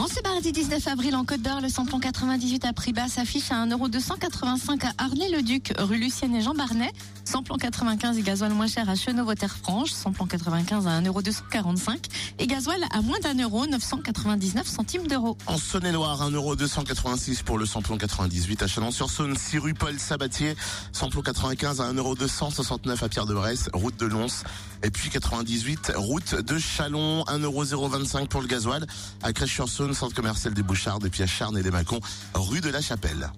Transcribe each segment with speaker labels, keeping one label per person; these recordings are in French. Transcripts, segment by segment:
Speaker 1: En ce mardi 19 avril, en Côte d'Or, le samplon 98 à prix bas s'affiche à 1,285€ à Arnay-le-Duc, rue Lucienne et Jean Barnet. Samplon 95 et gasoil moins cher à Chenauve-Terre-Franche. Samplon 95 à 1,245€ et gasoil à moins d'un euro, 999 centimes d'euros.
Speaker 2: En Saône-et-Loire, 1,286€ pour le samplon 98 à Chalon-sur-Saône, 6 rue Paul Sabatier, samplon 95 à 1,269€ à Pierre-de-Bresse, route de Lons, et puis 98 route de Chalon, 1,025€ pour le gasoil, à Crèche-sur-Saône, centre commercial des Bouchardes, et puis à Charnes et les Macons, rue de la Chapelle.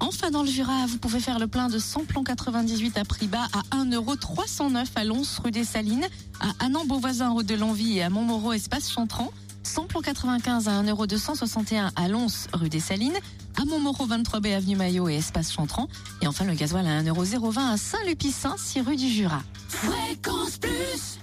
Speaker 1: Enfin, dans le Jura, vous pouvez faire le plein de samplon 98 à prix bas à 1,309€ à Lons, rue des Salines, à Annan-Beauvoisin, route de Longwy et à Montmoreau, espace Chantran. Samplon 95 à 1,261€ à Lons, rue des Salines, à Montmoreau 23B avenue Maillot et espace Chantran. Et enfin, le gasoil à 1,020€ à Saint-Lupicin, 6 rue du Jura.
Speaker 3: Fréquence Plus